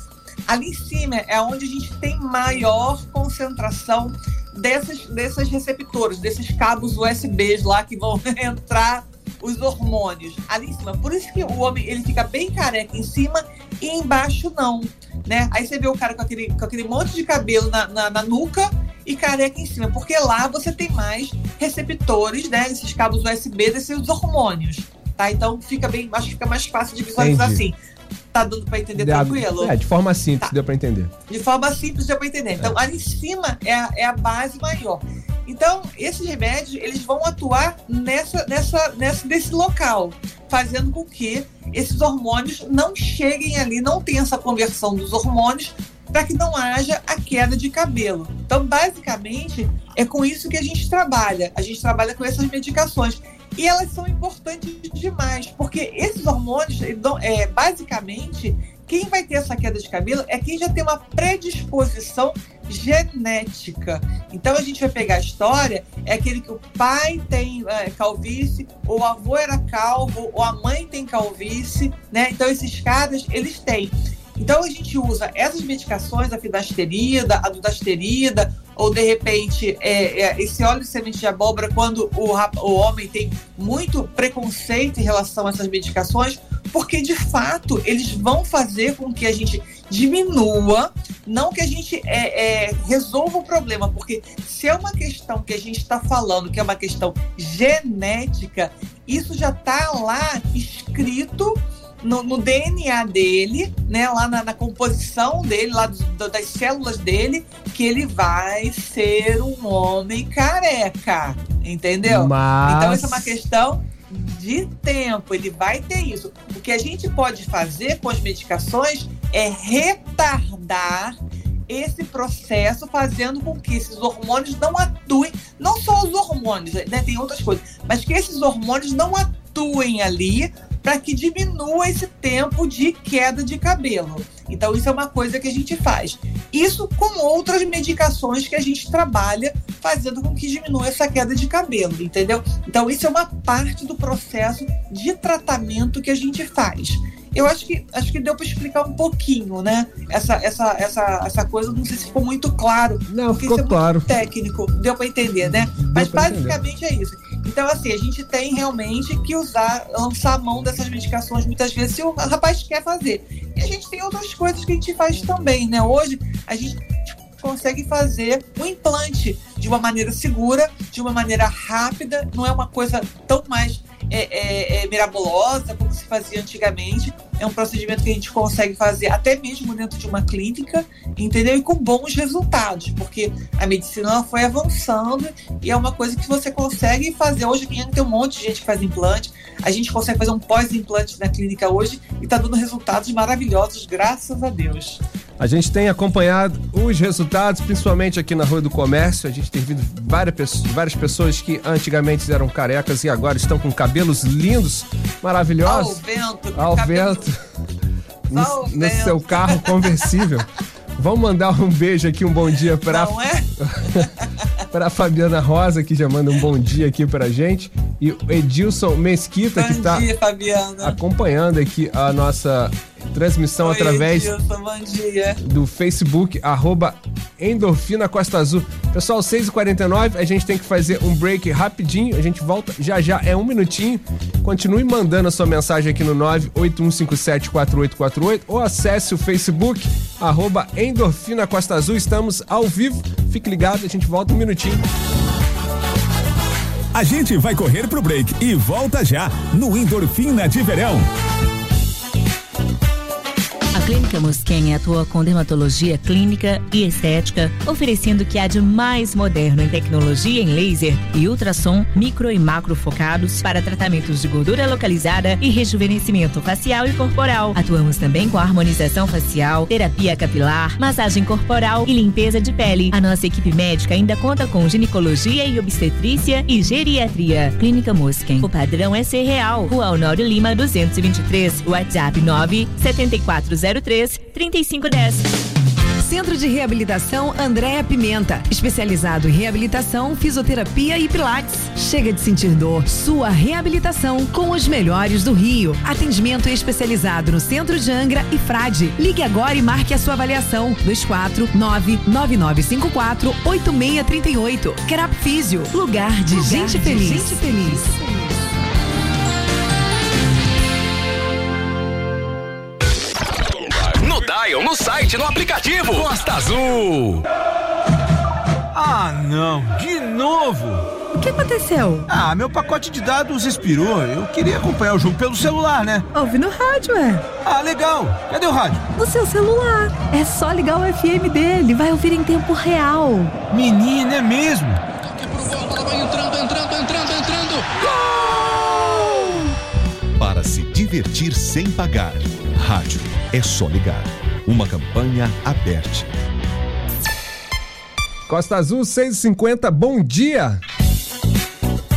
Ali em cima é onde a gente tem maior concentração dessas, desses receptores, desses cabos USBs lá que vão entrar os hormônios ali em cima. Por isso que o homem ele fica bem careca em cima e embaixo não, né? Aí você vê o cara com aquele, com aquele monte de cabelo na, na, na nuca e careca em cima, porque lá você tem mais receptores, né? Esses cabos USB desses hormônios, tá? Então fica bem, acho que fica mais fácil de visualizar Entendi. assim. Tá dando para entender De- tranquilo? É, de forma simples, deu pra entender. De forma simples, deu para entender. Então, ali em cima é a, é a base maior. Então, esses remédios, eles vão atuar nessa, nessa, nessa, nesse local, fazendo com que esses hormônios não cheguem ali, não tenha essa conversão dos hormônios para que não haja a queda de cabelo. Então, basicamente, é com isso que a gente trabalha. A gente trabalha com essas medicações. E elas são importantes demais, porque esses hormônios, é, basicamente, quem vai ter essa queda de cabelo é quem já tem uma predisposição genética. Então a gente vai pegar a história, é aquele que o pai tem é, calvície, ou o avô era calvo, ou a mãe tem calvície, né? Então esses caras, eles têm. Então a gente usa essas medicações, a finasterida, a dudasterida, ou de repente é, é, esse óleo de semente de abóbora, quando o, o homem tem muito preconceito em relação a essas medicações, porque de fato eles vão fazer com que a gente diminua, não que a gente é, é, resolva o problema, porque se é uma questão que a gente está falando, que é uma questão genética, isso já está lá escrito no, no DNA dele, né, lá na, na composição dele, lá do- das células dele, que ele vai ser um homem careca, entendeu? Mas- Então essa é uma questão de tempo, ele vai ter isso. O que a gente pode fazer com as medicações é retardar esse processo, fazendo com que esses hormônios não atuem, não só os hormônios, né? Tem outras coisas, mas que esses hormônios não atuem ali para que diminua esse tempo de queda de cabelo. Então, isso é uma coisa que a gente faz. Isso com outras medicações que a gente trabalha, fazendo com que diminua essa queda de cabelo, entendeu? Então, isso é uma parte do processo de tratamento que a gente faz. Eu acho que acho que deu para explicar um pouquinho, né? Essa, essa, essa, essa coisa, não sei se ficou muito claro. Não, ficou isso é claro. muito técnico. Deu para entender, né? Mas pra entender. basicamente é isso. Então, assim, a gente tem realmente que usar, lançar a mão dessas medicações muitas vezes se o rapaz quer fazer. E a gente tem outras coisas que a gente faz também, né? Hoje a gente consegue fazer um implante de uma maneira segura, de uma maneira rápida, não é uma coisa tão mais é, é, é, mirabulosa como se fazia antigamente. É um procedimento que a gente consegue fazer até mesmo dentro de uma clínica, entendeu? E com bons resultados, porque a medicina foi avançando e é uma coisa que você consegue fazer. Hoje tem um monte de gente que faz implante, a gente consegue fazer um pós-implante na clínica hoje e está dando resultados maravilhosos, graças a Deus. A gente tem acompanhado os resultados, principalmente aqui na Rua do Comércio. A gente tem visto várias pessoas, várias pessoas que antigamente eram carecas e agora estão com cabelos lindos, maravilhosos. Ao vento, Ao vento. No, no seu carro conversível. Vamos mandar um beijo aqui, um bom dia para é? para Fabiana Rosa, que já manda um bom dia aqui pra gente. E o Edilson Mesquita, que Bom tá dia, Fabiana. acompanhando aqui a nossa transmissão Oi, através dia. do Facebook, arroba Endorfina Costa Azul. Pessoal, 6h49, a gente tem que fazer um break rapidinho, a gente volta já já, é um minutinho. Continue mandando a sua mensagem aqui no 981574848 ou acesse o Facebook, arroba Endorfina Costa Azul. Estamos ao vivo, fique ligado, a gente volta um minutinho. A gente vai correr pro break e volta já no Endorfina de Verão. Clínica Mosquen atua com dermatologia clínica e estética, oferecendo o que há de mais moderno em tecnologia em laser e ultrassom micro e macro focados para tratamentos de gordura localizada e rejuvenescimento facial e corporal. Atuamos também com harmonização facial, terapia capilar, massagem corporal e limpeza de pele. A nossa equipe médica ainda conta com ginecologia e obstetrícia e geriatria. Clínica Mosquen. O padrão é ser real. Rua Honório Lima 223. WhatsApp 97403 3510. Centro de Reabilitação Andréa Pimenta, especializado em reabilitação, fisioterapia e pilates. Chega de sentir dor. Sua reabilitação com os melhores do Rio. Atendimento especializado no Centro de Angra e Frade. Ligue agora e marque a sua avaliação. 24999548638. Crap Físio. Lugar de Lugar gente de feliz. gente feliz. No site, no aplicativo. Costa Azul. Ah, não, de novo. O que aconteceu? Ah, meu pacote de dados expirou. Eu queria acompanhar o jogo pelo celular, né? Ouve no rádio, é. Ah, legal. Cadê o rádio? No seu celular. É só ligar o FM dele, vai ouvir em tempo real. Menina, é mesmo? Entrando, entrando, entrando, entrando. Para se divertir sem pagar. Rádio é só ligar. Uma campanha aberta. Costa Azul 650, bom dia!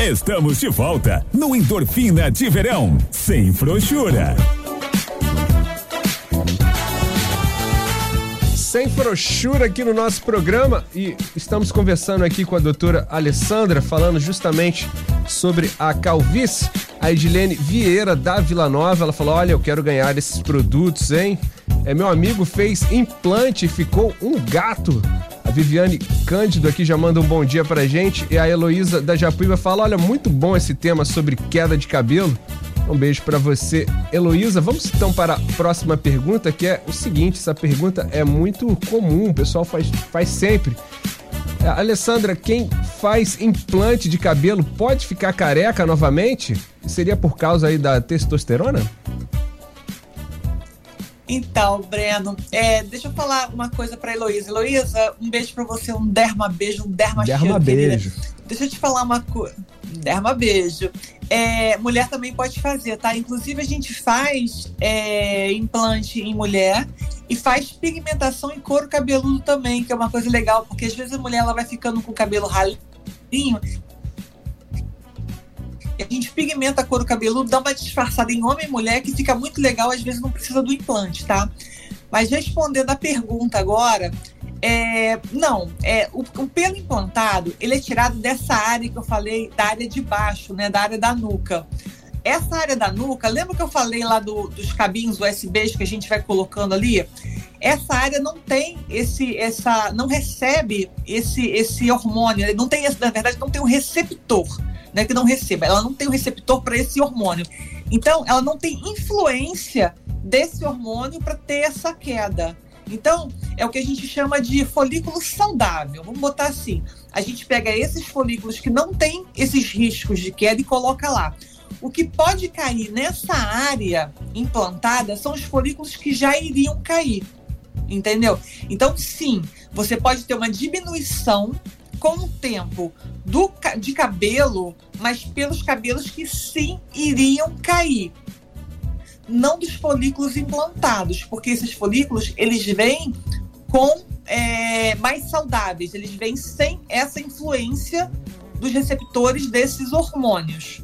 Estamos de volta no Endorfina de Verão, sem frouxura. Sem frouxura aqui no nosso programa e estamos conversando aqui com a doutora Alessandra, falando justamente sobre a calvície. A Edilene Vieira da Vila Nova, ela falou: Olha, eu quero ganhar esses produtos, hein? É, meu amigo fez implante e ficou um gato. A Viviane Cândido aqui já manda um bom dia pra gente. E a Heloísa da Japuíba fala: Olha, muito bom esse tema sobre queda de cabelo. Um beijo pra você, Heloísa. Vamos então para a próxima pergunta, que é o seguinte: essa pergunta é muito comum, o pessoal faz, faz sempre. Alessandra, quem faz implante de cabelo pode ficar careca novamente? Seria por causa aí da testosterona? Então, Breno, é, deixa eu falar uma coisa pra Heloísa. Heloísa, um beijo pra você, um derma beijo, um derma, Derma cheiro, querida. beijo. Deixa eu te falar uma coisa. Derma beijo. É, mulher também pode fazer, tá? Inclusive, a gente faz é, implante em mulher E faz pigmentação em couro cabeludo também, que é uma coisa legal, porque às vezes a mulher ela vai ficando com o cabelo ralinho. A gente pigmenta couro cabeludo, dá uma disfarçada em homem e mulher, que fica muito legal, às vezes não precisa do implante, tá? Mas respondendo a pergunta agora, é, não, é, o, o pelo implantado, ele é tirado dessa área que eu falei, da área de baixo, né, da área da nuca. Essa área da nuca, lembra que eu falei lá do- dos cabinhos USBs que a gente vai colocando ali? Essa área não tem esse, essa, não recebe esse, esse hormônio, não tem, na verdade, não tem um receptor, né, que não receba, ela não tem um receptor para esse hormônio. Então, ela não tem influência desse hormônio para ter essa queda. Então, é o que a gente chama de folículo saudável. Vamos botar assim: a gente pega esses folículos que não têm esses riscos de queda e coloca lá. O que pode cair nessa área implantada são os folículos que já iriam cair. Entendeu? Então, sim, você pode ter uma diminuição com o tempo do, de cabelo, mas pelos cabelos que sim iriam cair não dos folículos implantados, porque esses folículos eles vêm com é, mais saudáveis, eles vêm sem essa influência dos receptores desses hormônios.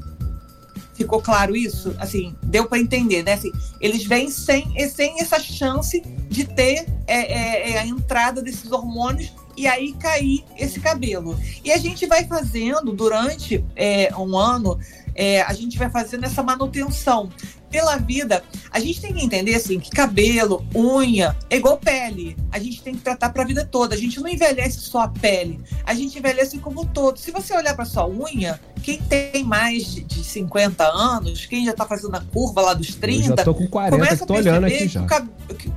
Ficou claro isso? Assim, deu para entender, né? Assim, eles vêm sem, sem essa chance de ter é, é, é, a entrada desses hormônios e aí cair esse cabelo. E a gente vai fazendo durante é, um ano, é, a gente vai fazendo essa manutenção pela vida. A gente tem que entender assim que cabelo, unha é igual pele. A gente tem que tratar para a vida toda. A gente não envelhece só a pele, a gente envelhece como um todo. Se você olhar para sua unha, quem tem mais de, de 50 anos, quem já tá fazendo a curva lá dos 30, Eu já tô com 40 começa que tô olhando aqui que já. o cab- que-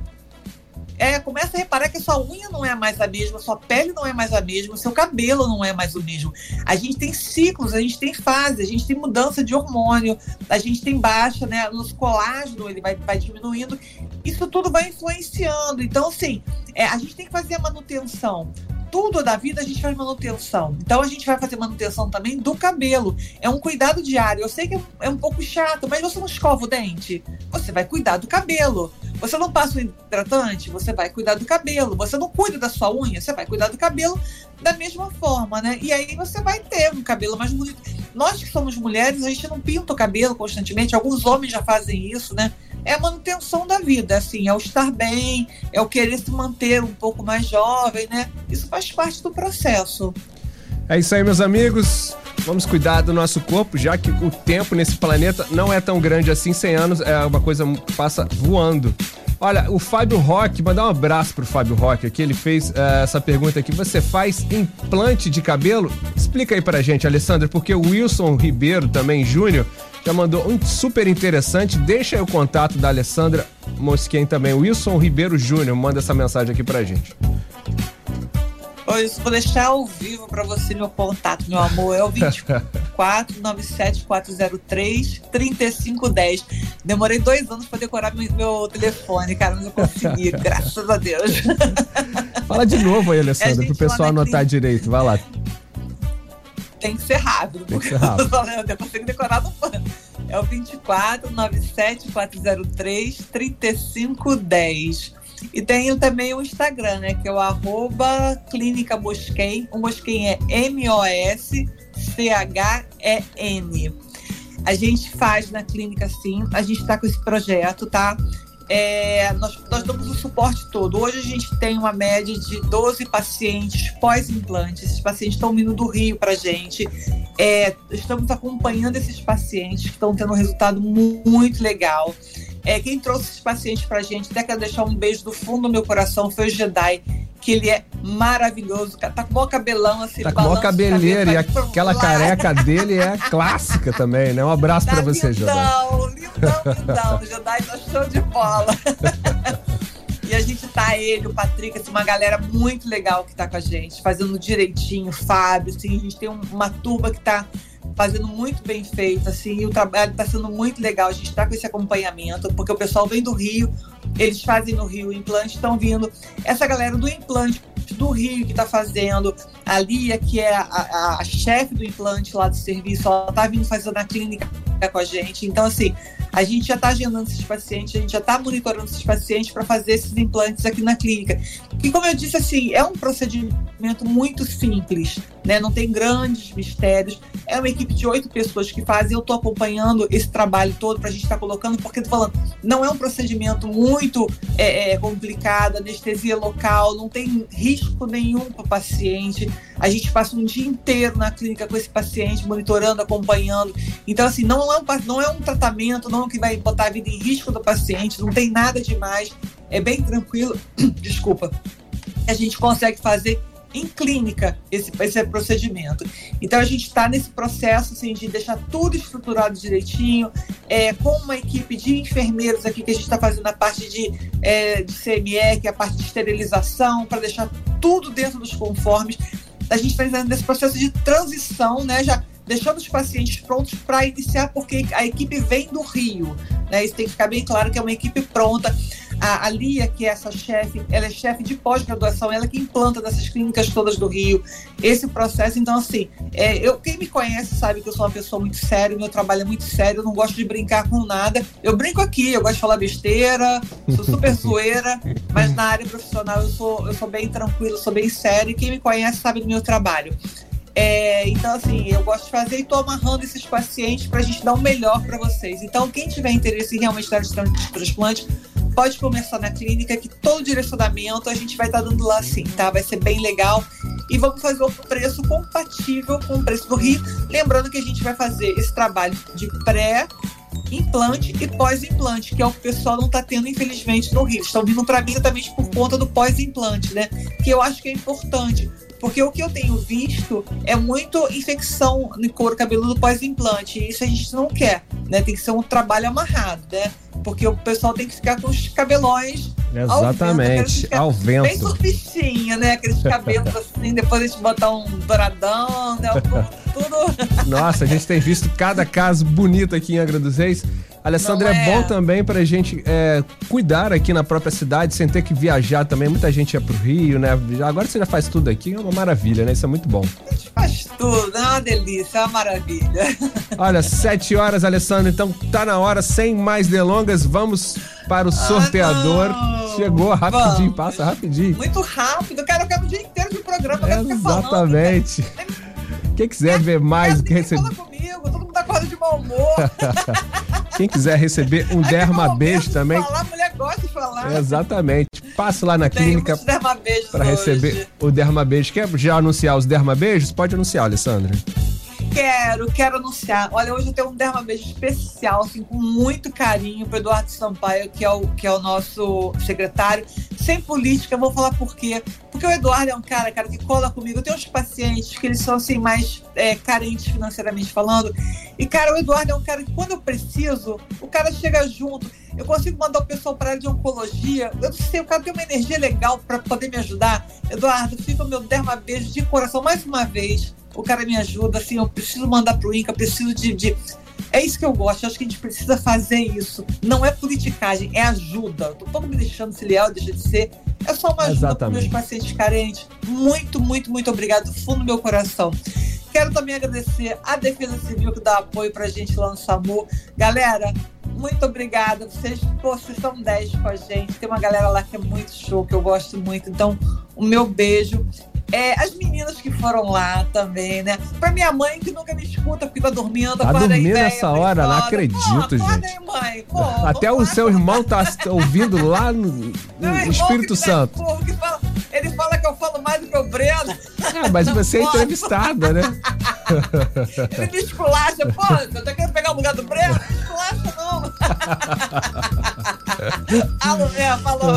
é, começa a reparar que a sua unha não é mais a mesma, a sua pele não é mais a mesma, o seu cabelo não é mais o mesmo. A gente tem ciclos, a gente tem fases, a gente tem mudança de hormônio, a gente tem baixa, né? Nosso colágeno ele vai, vai diminuindo. Isso tudo vai influenciando. Então, assim, é, a gente tem que fazer a manutenção. Tudo da vida a gente faz manutenção. Então a gente vai fazer manutenção também do cabelo. É um cuidado diário. Eu sei que é um- um pouco chato, mas você não escova o dente, você vai cuidar do cabelo. Você não passa o hidratante, você vai cuidar do cabelo. Você não cuida da sua unha, você vai cuidar do cabelo da mesma forma, né? E aí você vai ter um cabelo mais bonito. Nós que somos mulheres, a gente não pinta o cabelo constantemente. Alguns homens já fazem isso, né? É a manutenção da vida, assim, é o estar bem, é o querer se manter um pouco mais jovem, né? Isso faz parte do processo. É isso aí, meus amigos. Vamos cuidar do nosso corpo, já que o tempo nesse planeta não é tão grande assim, 100 anos é uma coisa que passa voando. Olha, o Fábio Roque, mandar um abraço pro Fábio Roque aqui, ele fez eh, essa pergunta aqui, você faz implante de cabelo? Explica aí pra gente, Alessandra, porque o Wilson Ribeiro também, Júnior, já mandou um super interessante, deixa aí o contato da Alessandra Mosquen também, Wilson Ribeiro Júnior, manda essa mensagem aqui pra gente. Pois vou deixar ao vivo para você meu contato, meu amor. É o 24 97 403 3510. Demorei dois anos para decorar meu, meu telefone, cara, mas eu consegui, graças a Deus. Fala de novo aí, É, Alessandra, gente, pro pessoal anotar direito, vai lá. Tem que ser rápido. Tem que porque ser rápido. Eu, tô falando, eu consigo decorar no pano. É o 24 97 403 3510. E tenho também o Instagram, né? Que é o arroba Clínica Mosquen. O Mosquen é M-O-S-C-H-E-N. A gente faz na clínica sim, a gente está com esse projeto, tá? É, nós, nós damos o suporte todo. Hoje a gente tem uma média de 12 pacientes pós-implante. Esses pacientes estão vindo do Rio para gente. É, estamos acompanhando esses pacientes que estão tendo um resultado mu- muito legal. É, quem trouxe esses pacientes para gente, até quero deixar um beijo do fundo do meu coração, foi o Jedi, que ele é maravilhoso. Tá com o maior cabelão assim, Tá com o cabeleira e cabelo, vai pro aquela careca dele é clássica também, né? Um abraço pra você, Jordão. Lindão, lindão, lindão. O Jedi tá show de bola. E a gente tá ele, o Patrick, assim, uma galera muito legal que tá com a gente, fazendo direitinho, Fábio, assim, a gente tem um- uma turma que tá fazendo muito bem feito, assim, o trabalho tá sendo muito legal, a gente tá com esse acompanhamento, porque o pessoal vem do Rio, eles fazem no Rio o implante, estão vindo. Essa galera do implante do Rio que tá fazendo, a Lia, que é a, a- a chefe do implante lá do serviço, ela tá vindo fazer na clínica com a gente. Então, assim, a gente já está agendando esses pacientes, a gente já está monitorando esses pacientes para fazer esses implantes aqui na clínica. E como eu disse, assim, é um procedimento muito simples, né? Não tem grandes mistérios. É uma equipe de oito pessoas que fazem. Eu estou acompanhando esse trabalho todo para a gente estar colocando, porque tô falando, não é um procedimento muito é, é, complicado, anestesia local, não tem risco nenhum para o paciente. A gente passa um dia inteiro na clínica com esse paciente, monitorando, acompanhando. Então, assim, não é um, não é um tratamento, não que vai botar a vida em risco do paciente, não tem nada demais. É bem tranquilo. Desculpa. A gente consegue fazer em clínica esse, esse procedimento. Então a gente está nesse processo assim, de deixar tudo estruturado direitinho, é, com uma equipe de enfermeiros aqui que a gente está fazendo a parte de, é, de CME, que é a parte de esterilização, para deixar tudo dentro dos conformes. A gente está entrando nesse processo de transição, né? Já deixando os pacientes prontos para iniciar, porque a equipe vem do Rio. Né? Isso tem que ficar bem claro que é uma equipe pronta. A, a Lia, que é essa chefe, ela é chefe de pós-graduação, ela que implanta dessas clínicas todas do Rio. Esse processo, então, assim, é, eu, quem me conhece sabe que eu sou uma pessoa muito séria, meu trabalho é muito sério, eu não gosto de brincar com nada. Eu brinco aqui, eu gosto de falar besteira, sou super zoeira, mas na área profissional eu sou, eu sou bem tranquila, sou bem séria, e quem me conhece sabe do meu trabalho. É, então, assim, eu gosto de fazer e estou amarrando esses pacientes para a gente dar o melhor para vocês. Então, quem tiver interesse em realmente tran- de transplante, pode começar na clínica, que todo direcionamento a gente vai estar dando lá sim, tá? Vai ser bem legal. E vamos fazer o preço compatível com o preço do Rio. Lembrando que a gente vai fazer esse trabalho de pré, implante e pós-implante, que é o que o pessoal não está tendo, infelizmente, no Rio. Estão vindo para mim exatamente por conta do pós-implante, né? Que eu acho que é importante. Porque o que eu tenho visto é muito infecção no couro cabeludo pós-implante. E isso a gente não quer, né? Tem que ser um trabalho amarrado, né? Porque o pessoal tem que ficar com os cabelões ao vento, Exatamente, aqueles ao Bem vento. surfistinha, né? Aqueles cabelos assim, depois a gente botar um douradão, né? Tudo. Nossa, a gente tem visto cada caso bonito aqui em Angra dos Reis. Alessandra, é. é? bom também pra gente é, cuidar aqui na própria cidade, sem ter que viajar também. Muita gente ia pro Rio, né? Agora você já faz tudo aqui, é uma maravilha, né? Isso é muito bom. Faz tudo, é uma delícia, é uma maravilha. Olha, sete horas, Alessandra, então tá na hora, sem mais delongas, vamos para o sorteador. Chegou rapidinho, Vamos. passa rapidinho. Muito rápido, quero, eu quero o dia inteiro de programa, quero ficar falando. Exatamente. Quem quiser ver mais do que receber. Comigo, todo mundo acorda de mau humor. Quem quiser receber um derma beijo também. Falar, a mulher gosta de falar. Exatamente. Passe lá na Tem clínica para hoje. receber o derma beijo. Quer já anunciar os derma beijos? Pode anunciar, Alessandra. Quero, quero anunciar. Olha, hoje eu tenho um derma beijo especial, assim, com muito carinho para Eduardo Sampaio, que é, o, que é o nosso secretário. Sem política, eu vou falar por quê. Porque o Eduardo é um cara, cara, que cola comigo. Eu tenho uns pacientes que eles são, assim, mais é, carentes financeiramente falando. E, cara, o Eduardo é um cara que, quando eu preciso, o cara chega junto. Eu consigo mandar o pessoal para a área de oncologia. Eu não sei, o cara tem uma energia legal para poder me ajudar. Eduardo, fica o meu derma beijo de coração mais uma vez. O cara me ajuda, assim, eu preciso mandar pro INCA, preciso de, de- É isso que eu gosto, eu acho que a gente precisa fazer isso. Não é politicagem, é ajuda. Eu tô todo me deixando se leal, deixa de ser. É só uma ajuda para meus pacientes carentes. Muito, muito, muito obrigado, do fundo do meu coração. Quero também agradecer a Defesa Civil que dá apoio pra gente lá no SAMU. Galera, muito obrigada. Vocês, pô, vocês são 10 com a gente. Tem uma galera lá que é muito show, que eu gosto muito. Então, o meu beijo. É, as meninas que foram lá também, né? Pra minha mãe que nunca me escuta porque tá dormindo. Tá dormindo nessa hora? Não acredito, Pô, gente. aí, mãe. Pô, Até o seu irmão tá ouvindo lá no, no meu irmão Espírito me Santo. dá que fala- ele fala que eu falo mais do que o Breno. É, mas você é entrevistada, né? Ele me esculacha. Pô, eu tô querendo pegar o lugar do Breno? Não esculacha, não. Alô, é, falou.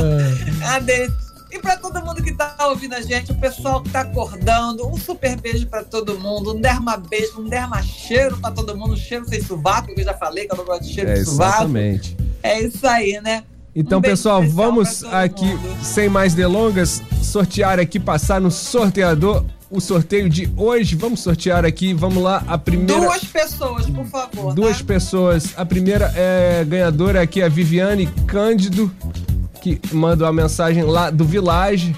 Ah. Ade. E pra todo mundo que tá ouvindo a gente, o pessoal que tá acordando, um super beijo pra todo mundo, um derma beijo, um derma cheiro pra todo mundo, um cheiro sem sovaco, que eu já falei que eu não gosto de cheiro É, de sovaco. exatamente. É isso aí, né? Então, Um pessoal, vamos aqui, mundo. sem mais delongas, sortear aqui, passar no sorteador o sorteio de hoje. Vamos sortear aqui, vamos lá, a primeira. Duas pessoas, por favor. Duas tá? pessoas. A primeira é ganhadora aqui, a Viviane Cândido, que manda uma mensagem lá do Village.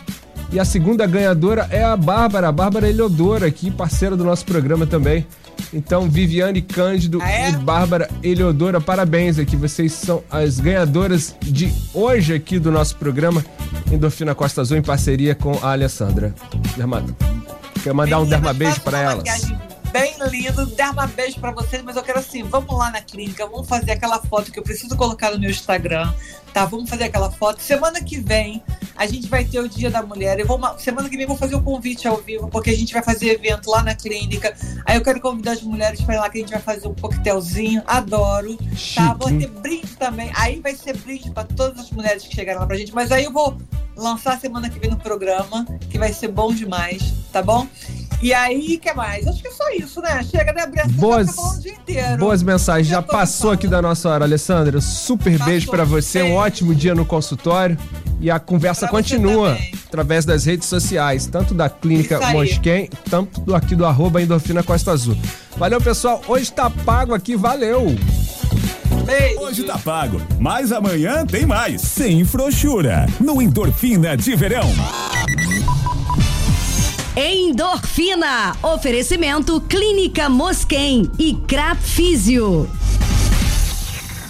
E a segunda ganhadora é a Bárbara, a Bárbara Eliodoro aqui, parceira do nosso programa também. Então, Viviane Cândido Ah, e Bárbara Eliodora, parabéns aqui. Vocês são as ganhadoras de hoje aqui do nosso programa Endorfina Costa Azul em parceria com a Alessandra. Derma... Quer mandar um derma beijo pra elas? Bem lindo, derma beijo pra vocês, mas eu quero assim, vamos lá na clínica, vamos fazer aquela foto que eu preciso colocar no meu Instagram, tá? Vamos fazer aquela foto. Semana que vem a gente vai ter o Dia da Mulher. Eu vou, ma- semana que vem vou fazer um convite ao vivo, porque a gente vai fazer evento lá na clínica. Aí eu quero convidar as mulheres para ir lá que a gente vai fazer um coquetelzinho. Adoro. Tá? Vou ter brinde também. Aí vai ser brinde para todas as mulheres que chegaram lá pra gente. Mas aí eu vou lançar semana que vem no programa, que vai ser bom demais, tá bom? E aí, o que mais? Acho que é só isso, né? Chega, né, Bressa? Boas, Tá o dia inteiro. boas mensagens. Já passou aqui da nossa hora, Alessandra. Super beijo pra você. Um ótimo dia no consultório. E a conversa continua através das redes sociais, tanto da Clínica. Mosquen, tanto do aqui do arroba Endorfina Costa Azul. Valeu, pessoal. Hoje tá pago aqui. Valeu. Hoje tá pago, mas amanhã tem mais. Sem frouxura. No Endorfina de Verão. Endorfina. Oferecimento Clínica Mosquem e Crap Físio.